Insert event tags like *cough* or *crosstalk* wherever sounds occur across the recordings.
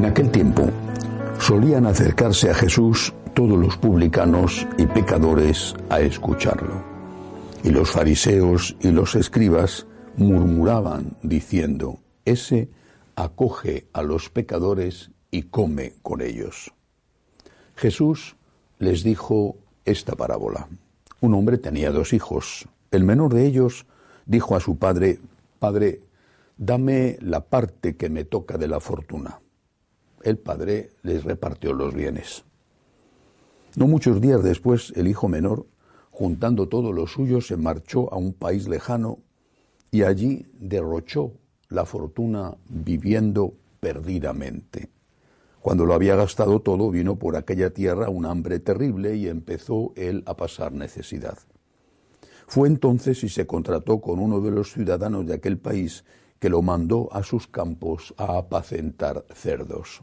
En aquel tiempo solían acercarse a Jesús todos los publicanos y pecadores a escucharlo. Y los fariseos y los escribas murmuraban diciendo, ese acoge a los pecadores y come con ellos. Jesús les dijo esta parábola. Un hombre tenía dos hijos. El menor de ellos dijo a su padre, Padre, dame la parte que me toca de la fortuna el padre les repartió los bienes. No muchos días después, el hijo menor, juntando todo lo suyo, se marchó a un país lejano y allí derrochó la fortuna viviendo perdidamente. Cuando lo había gastado todo, vino por aquella tierra un hambre terrible y empezó él a pasar necesidad. Fue entonces y se contrató con uno de los ciudadanos de aquel país que lo mandó a sus campos a apacentar cerdos.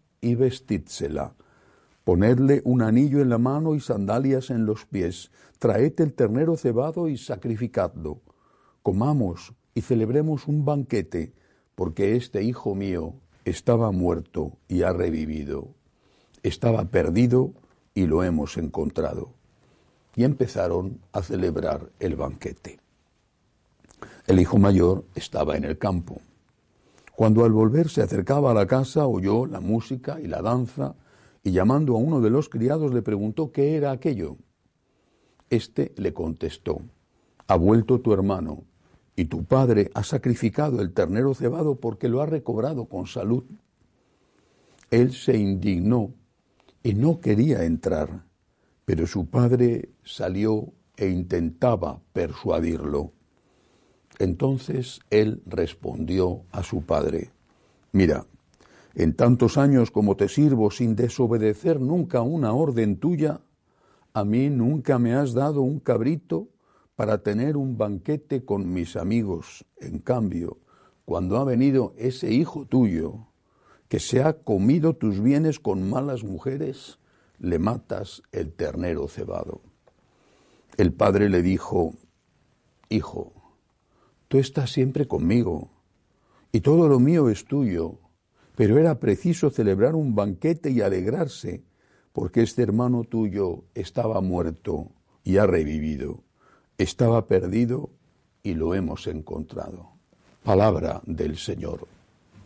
y vestídsela. Ponedle un anillo en la mano y sandalias en los pies. Traed el ternero cebado y sacrificadlo. Comamos y celebremos un banquete, porque este hijo mío estaba muerto y ha revivido. Estaba perdido y lo hemos encontrado. Y empezaron a celebrar el banquete. El hijo mayor estaba en el campo. Cuando al volver se acercaba a la casa oyó la música y la danza y llamando a uno de los criados le preguntó qué era aquello. Este le contestó, ha vuelto tu hermano y tu padre ha sacrificado el ternero cebado porque lo ha recobrado con salud. Él se indignó y no quería entrar, pero su padre salió e intentaba persuadirlo. Entonces él respondió a su padre, mira, en tantos años como te sirvo sin desobedecer nunca una orden tuya, a mí nunca me has dado un cabrito para tener un banquete con mis amigos. En cambio, cuando ha venido ese hijo tuyo, que se ha comido tus bienes con malas mujeres, le matas el ternero cebado. El padre le dijo, Hijo, Tú estás siempre conmigo y todo lo mío es tuyo, pero era preciso celebrar un banquete y alegrarse, porque este hermano tuyo estaba muerto y ha revivido, estaba perdido y lo hemos encontrado. Palabra del Señor.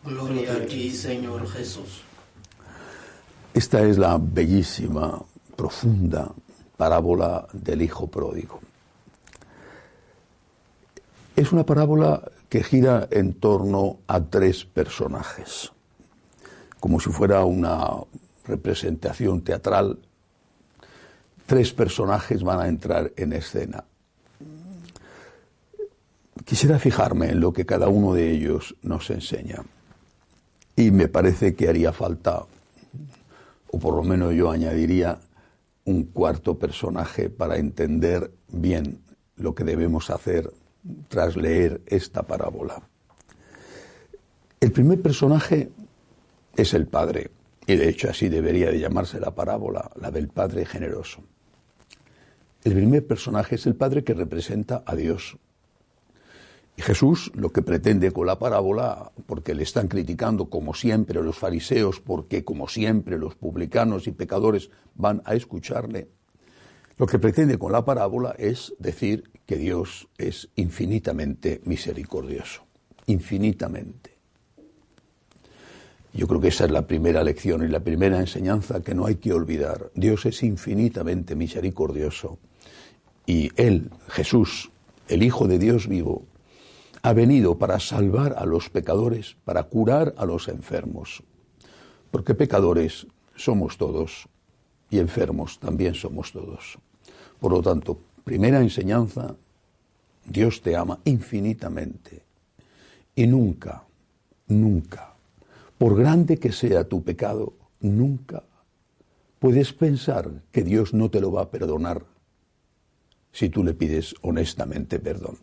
Gloria a ti, Señor Jesús. Esta es la bellísima, profunda parábola del Hijo Pródigo. Es una parábola que gira en torno a tres personajes, como si fuera una representación teatral. Tres personajes van a entrar en escena. Quisiera fijarme en lo que cada uno de ellos nos enseña. Y me parece que haría falta, o por lo menos yo añadiría, un cuarto personaje para entender bien lo que debemos hacer tras leer esta parábola. El primer personaje es el Padre, y de hecho así debería de llamarse la parábola, la del Padre generoso. El primer personaje es el Padre que representa a Dios. Y Jesús lo que pretende con la parábola, porque le están criticando como siempre los fariseos, porque como siempre los publicanos y pecadores van a escucharle, lo que pretende con la parábola es decir que Dios es infinitamente misericordioso, infinitamente. Yo creo que esa es la primera lección y la primera enseñanza que no hay que olvidar. Dios es infinitamente misericordioso y Él, Jesús, el Hijo de Dios vivo, ha venido para salvar a los pecadores, para curar a los enfermos. Porque pecadores somos todos y enfermos también somos todos. Por lo tanto, primera enseñanza, Dios te ama infinitamente y nunca, nunca por grande que sea tu pecado, nunca puedes pensar que Dios no te lo va a perdonar si tú le pides honestamente perdón.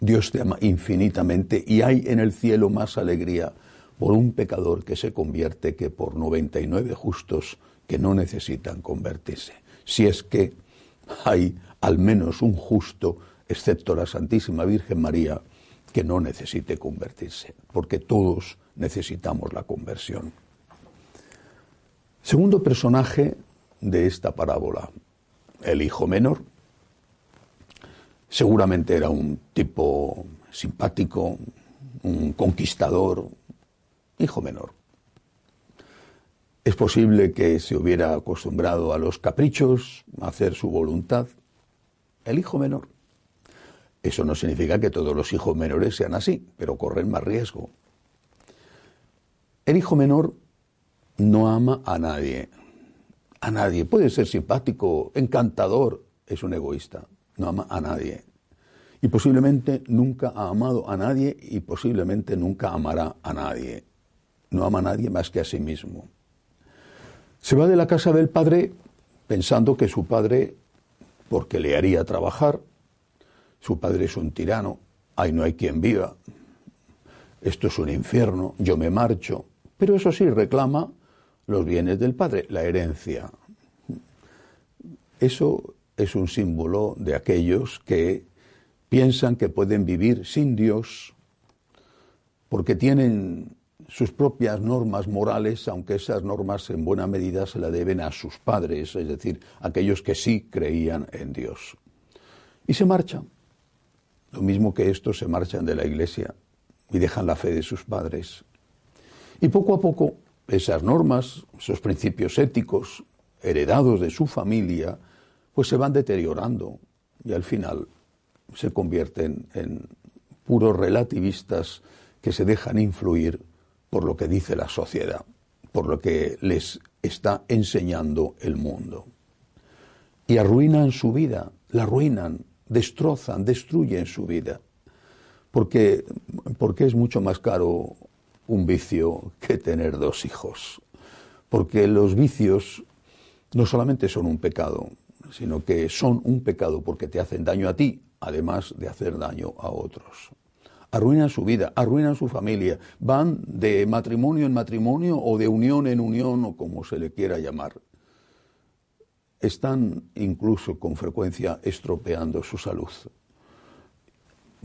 Dios te ama infinitamente y hay en el cielo más alegría por un pecador que se convierte que por 99 justos que no necesitan convertirse. Si es que hay al menos un justo, excepto la Santísima Virgen María, que no necesite convertirse, porque todos necesitamos la conversión. Segundo personaje de esta parábola, el hijo menor. Seguramente era un tipo simpático, un conquistador, hijo menor. Es posible que se hubiera acostumbrado a los caprichos, a hacer su voluntad. El hijo menor. Eso no significa que todos los hijos menores sean así, pero corren más riesgo. El hijo menor no ama a nadie. A nadie. Puede ser simpático, encantador, es un egoísta. No ama a nadie. Y posiblemente nunca ha amado a nadie y posiblemente nunca amará a nadie. No ama a nadie más que a sí mismo. Se va de la casa del padre pensando que su padre, porque le haría trabajar, su padre es un tirano, ahí no hay quien viva, esto es un infierno, yo me marcho, pero eso sí, reclama los bienes del padre, la herencia. Eso es un símbolo de aquellos que piensan que pueden vivir sin Dios porque tienen sus propias normas morales, aunque esas normas en buena medida se la deben a sus padres, es decir, aquellos que sí creían en Dios. Y se marchan. Lo mismo que estos se marchan de la iglesia y dejan la fe de sus padres. Y poco a poco esas normas, esos principios éticos heredados de su familia, pues se van deteriorando y al final se convierten en puros relativistas que se dejan influir por lo que dice la sociedad, por lo que les está enseñando el mundo. Y arruinan su vida, la arruinan, destrozan, destruyen su vida, porque, porque es mucho más caro un vicio que tener dos hijos. Porque los vicios no solamente son un pecado, sino que son un pecado porque te hacen daño a ti, además de hacer daño a otros. Arruinan su vida, arruinan su familia, van de matrimonio en matrimonio o de unión en unión o como se le quiera llamar. Están incluso con frecuencia estropeando su salud.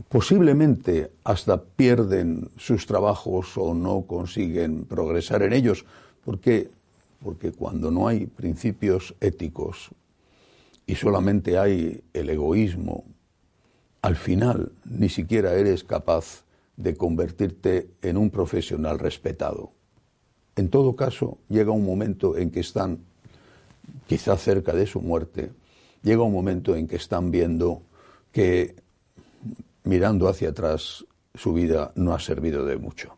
Posiblemente hasta pierden sus trabajos o no consiguen progresar en ellos, porque, porque cuando no hay principios éticos y solamente hay el egoísmo, al final ni siquiera eres capaz de convertirte en un profesional respetado. En todo caso, llega un momento en que están, quizá cerca de su muerte, llega un momento en que están viendo que mirando hacia atrás, su vida no ha servido de mucho.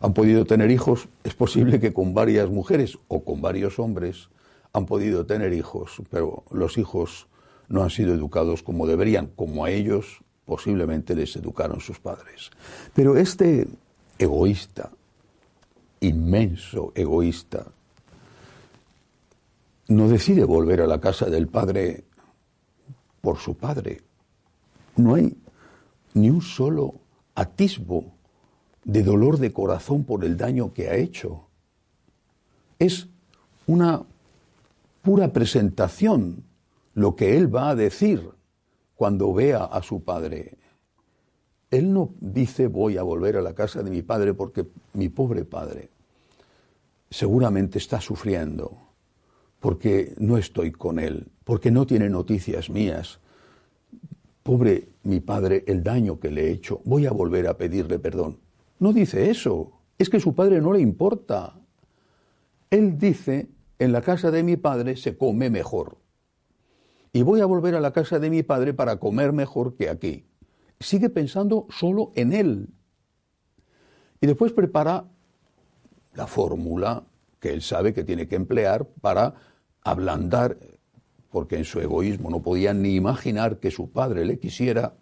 Han podido tener hijos, es posible que con varias mujeres o con varios hombres han podido tener hijos, pero los hijos no han sido educados como deberían, como a ellos posiblemente les educaron sus padres. Pero este egoísta, inmenso egoísta, no decide volver a la casa del padre por su padre. No hay ni un solo atisbo de dolor de corazón por el daño que ha hecho. Es una pura presentación lo que él va a decir cuando vea a su padre. Él no dice voy a volver a la casa de mi padre porque mi pobre padre seguramente está sufriendo porque no estoy con él, porque no tiene noticias mías. Pobre mi padre, el daño que le he hecho, voy a volver a pedirle perdón. No dice eso, es que su padre no le importa. Él dice, en la casa de mi padre se come mejor. Y voy a volver a la casa de mi padre para comer mejor que aquí. Sigue pensando solo en él. Y después prepara la fórmula que él sabe que tiene que emplear para ablandar, porque en su egoísmo no podía ni imaginar que su padre le quisiera,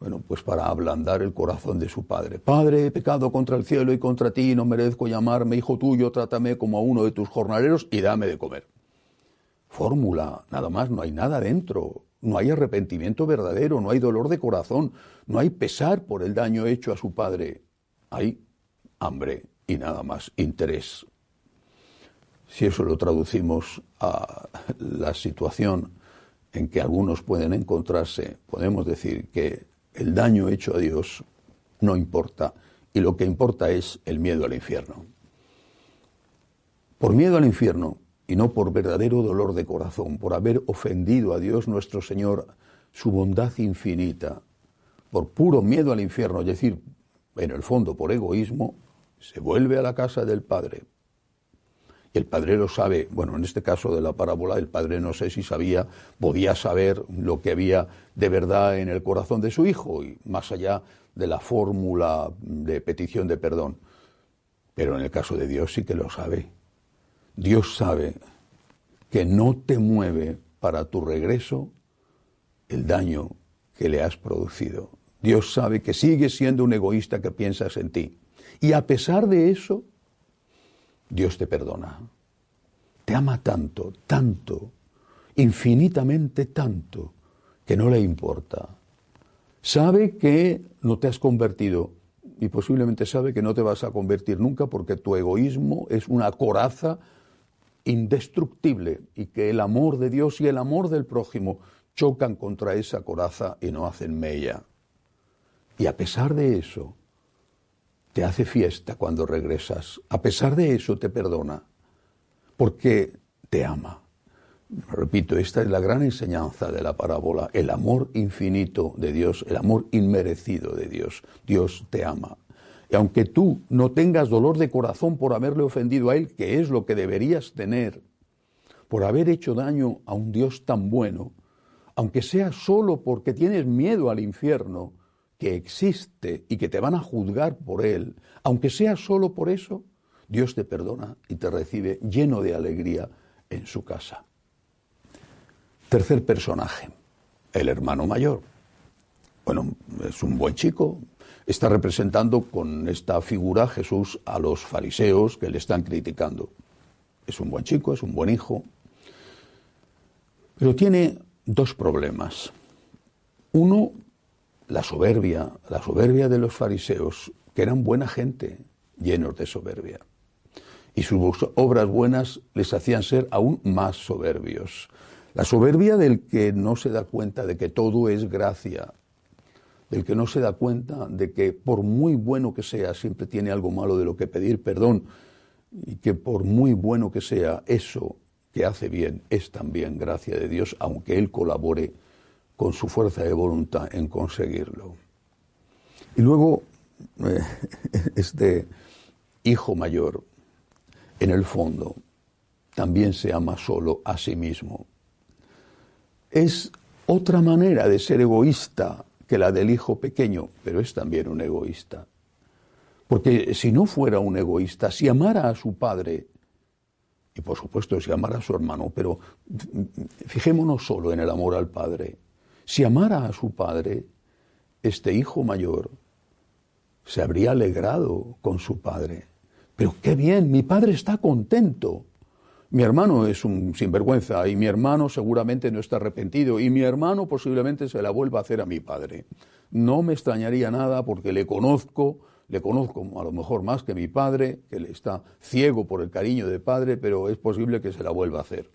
bueno, pues para ablandar el corazón de su padre. Padre, he pecado contra el cielo y contra ti, no merezco llamarme hijo tuyo, trátame como a uno de tus jornaleros y dame de comer. Fórmula, nada más, no hay nada dentro, no hay arrepentimiento verdadero, no hay dolor de corazón, no hay pesar por el daño hecho a su padre, hay hambre y nada más, interés. Si eso lo traducimos a la situación en que algunos pueden encontrarse, podemos decir que el daño hecho a Dios no importa y lo que importa es el miedo al infierno. Por miedo al infierno y no por verdadero dolor de corazón, por haber ofendido a Dios nuestro Señor, su bondad infinita, por puro miedo al infierno, es decir, en el fondo por egoísmo, se vuelve a la casa del Padre. Y el Padre lo sabe, bueno, en este caso de la parábola, el Padre no sé si sabía, podía saber lo que había de verdad en el corazón de su hijo, y más allá de la fórmula de petición de perdón. Pero en el caso de Dios sí que lo sabe. Dios sabe que no te mueve para tu regreso el daño que le has producido. Dios sabe que sigues siendo un egoísta que piensas en ti. Y a pesar de eso, Dios te perdona. Te ama tanto, tanto, infinitamente tanto, que no le importa. Sabe que no te has convertido y posiblemente sabe que no te vas a convertir nunca porque tu egoísmo es una coraza indestructible y que el amor de Dios y el amor del prójimo chocan contra esa coraza y no hacen mella. Y a pesar de eso, te hace fiesta cuando regresas. A pesar de eso te perdona, porque te ama. Repito, esta es la gran enseñanza de la parábola, el amor infinito de Dios, el amor inmerecido de Dios. Dios te ama. Y aunque tú no tengas dolor de corazón por haberle ofendido a Él, que es lo que deberías tener, por haber hecho daño a un Dios tan bueno, aunque sea solo porque tienes miedo al infierno, que existe y que te van a juzgar por él, aunque sea solo por eso, Dios te perdona y te recibe lleno de alegría en su casa. Tercer personaje, el hermano mayor. Bueno, es un buen chico, está representando con esta figura Jesús a los fariseos que le están criticando. Es un buen chico, es un buen hijo, pero tiene dos problemas. Uno, la soberbia, la soberbia de los fariseos, que eran buena gente, llenos de soberbia. Y sus obras buenas les hacían ser aún más soberbios. La soberbia del que no se da cuenta de que todo es gracia, del que no se da cuenta de que por muy bueno que sea, siempre tiene algo malo de lo que pedir perdón, y que por muy bueno que sea, eso que hace bien es también gracia de Dios, aunque Él colabore con su fuerza de voluntad en conseguirlo. Y luego, eh, *laughs* este hijo mayor, en el fondo, también se ama solo a sí mismo. Es otra manera de ser egoísta que la del hijo pequeño, pero es también un egoísta. Porque si no fuera un egoísta, si amara a su padre, y por supuesto si amara a su hermano, pero fijémonos solo en el amor al padre, si amara a su padre, este hijo mayor se habría alegrado con su padre. Pero qué bien, mi padre está contento. Mi hermano es un sinvergüenza y mi hermano seguramente no está arrepentido y mi hermano posiblemente se la vuelva a hacer a mi padre. No me extrañaría nada porque le conozco, le conozco a lo mejor más que mi padre, que le está ciego por el cariño de padre, pero es posible que se la vuelva a hacer.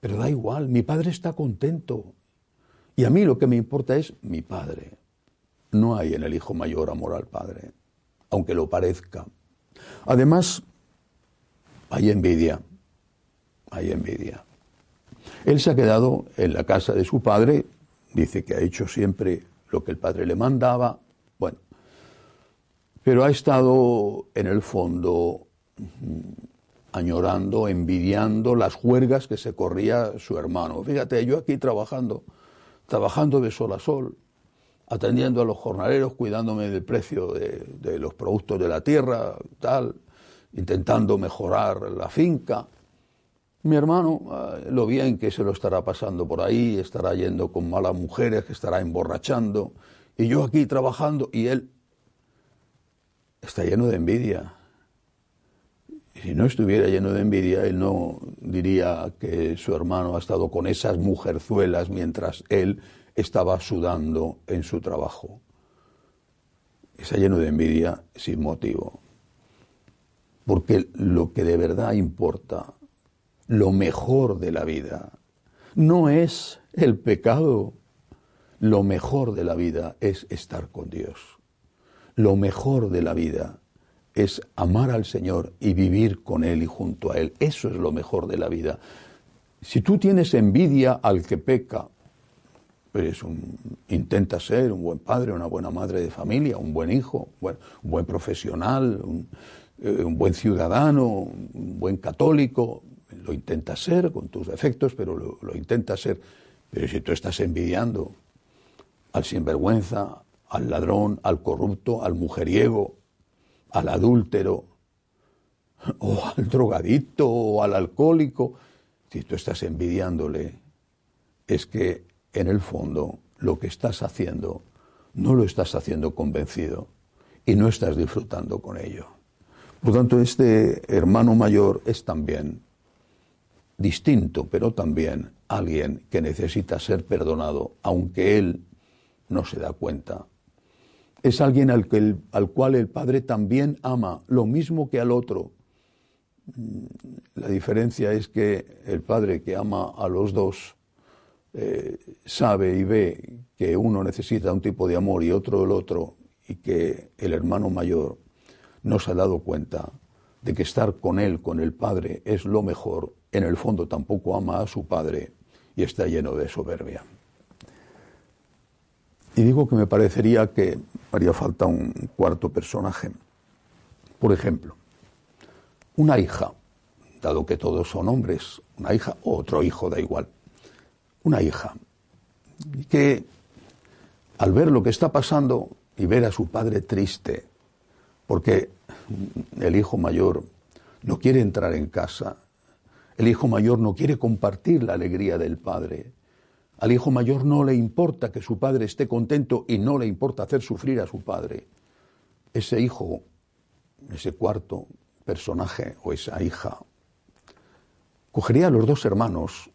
Pero da igual, mi padre está contento. Y a mí lo que me importa es mi padre. No hay en el hijo mayor amor al padre, aunque lo parezca. Además, hay envidia, hay envidia. Él se ha quedado en la casa de su padre, dice que ha hecho siempre lo que el padre le mandaba, bueno, pero ha estado en el fondo mm, añorando, envidiando las juergas que se corría su hermano. Fíjate, yo aquí trabajando, trabajando de sol a sol, atendiendo a los jornaleros, cuidándome del precio de, los productos de la tierra, tal, intentando mejorar la finca. Mi hermano, eh, lo bien que se lo estará pasando por ahí, estará yendo con malas mujeres, que estará emborrachando, y yo aquí trabajando, y él está lleno de envidia. Si no estuviera lleno de envidia, él no diría que su hermano ha estado con esas mujerzuelas mientras él estaba sudando en su trabajo. Está lleno de envidia sin motivo. Porque lo que de verdad importa, lo mejor de la vida, no es el pecado. Lo mejor de la vida es estar con Dios. Lo mejor de la vida es amar al Señor y vivir con Él y junto a Él. Eso es lo mejor de la vida. Si tú tienes envidia al que peca, pues un, intenta ser un buen padre, una buena madre de familia, un buen hijo, un buen profesional, eh, un, buen ciudadano, un buen católico. Lo intenta ser con tus defectos, pero lo, lo intenta ser. Pero si tú estás envidiando al sinvergüenza, al ladrón, al corrupto, al mujeriego, al adúltero, o al drogadicto, o al alcohólico, si tú estás envidiándole, es que en el fondo lo que estás haciendo no lo estás haciendo convencido y no estás disfrutando con ello. Por tanto, este hermano mayor es también distinto, pero también alguien que necesita ser perdonado, aunque él no se da cuenta. Es alguien al, que al cual el Padre también ama, lo mismo que al otro. La diferencia es que el Padre que ama a los dos eh, sabe y ve que uno necesita un tipo de amor y otro el otro, y que el hermano mayor no se ha dado cuenta de que estar con él, con el Padre, es lo mejor, en el fondo tampoco ama a su Padre y está lleno de soberbia. Y digo que me parecería que haría falta un cuarto personaje. Por ejemplo, una hija, dado que todos son hombres, una hija o otro hijo, da igual una hija que al ver lo que está pasando y ver a su padre triste, porque el hijo mayor no quiere entrar en casa, el hijo mayor no quiere compartir la alegría del padre, al hijo mayor no le importa que su padre esté contento y no le importa hacer sufrir a su padre. Ese hijo, ese cuarto personaje o esa hija, cogería a los dos hermanos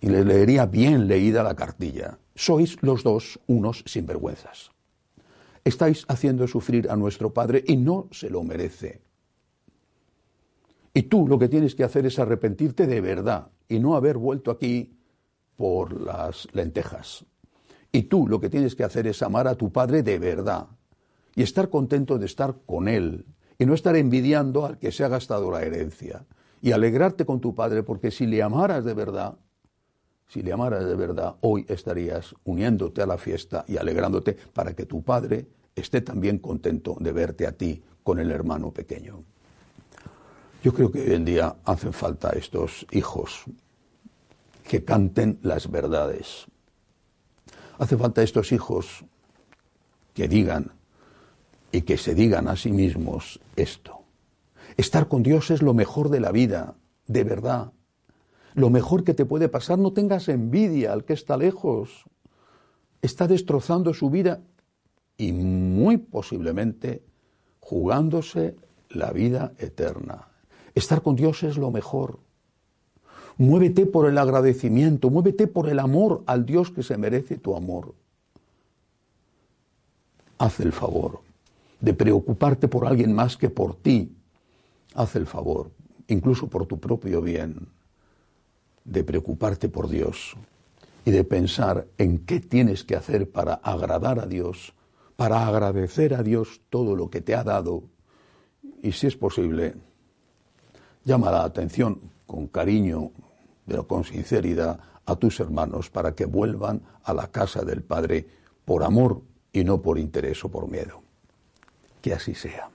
y le leería bien leída la cartilla. Sois los dos unos sinvergüenzas. Estáis haciendo sufrir a nuestro Padre y no se lo merece. Y tú lo que tienes que hacer es arrepentirte de verdad y no haber vuelto aquí por las lentejas. Y tú lo que tienes que hacer es amar a tu Padre de verdad y estar contento de estar con Él y no estar envidiando al que se ha gastado la herencia y alegrarte con tu Padre porque si le amaras de verdad, si le amaras de verdad, hoy estarías uniéndote a la fiesta y alegrándote para que tu padre esté también contento de verte a ti con el hermano pequeño. Yo creo que hoy en día hacen falta estos hijos que canten las verdades. Hace falta estos hijos que digan y que se digan a sí mismos esto. Estar con Dios es lo mejor de la vida, de verdad lo mejor que te puede pasar, no tengas envidia al que está lejos. Está destrozando su vida y muy posiblemente jugándose la vida eterna. Estar con Dios es lo mejor. Muévete por el agradecimiento, muévete por el amor al Dios que se merece tu amor. Haz el favor de preocuparte por alguien más que por ti. Haz el favor, incluso por tu propio bien, de preocuparte por Dios y de pensar en qué tienes que hacer para agradar a Dios, para agradecer a Dios todo lo que te ha dado y si es posible, llama la atención con cariño, pero con sinceridad a tus hermanos para que vuelvan a la casa del Padre por amor y no por interés o por miedo. Que así sea.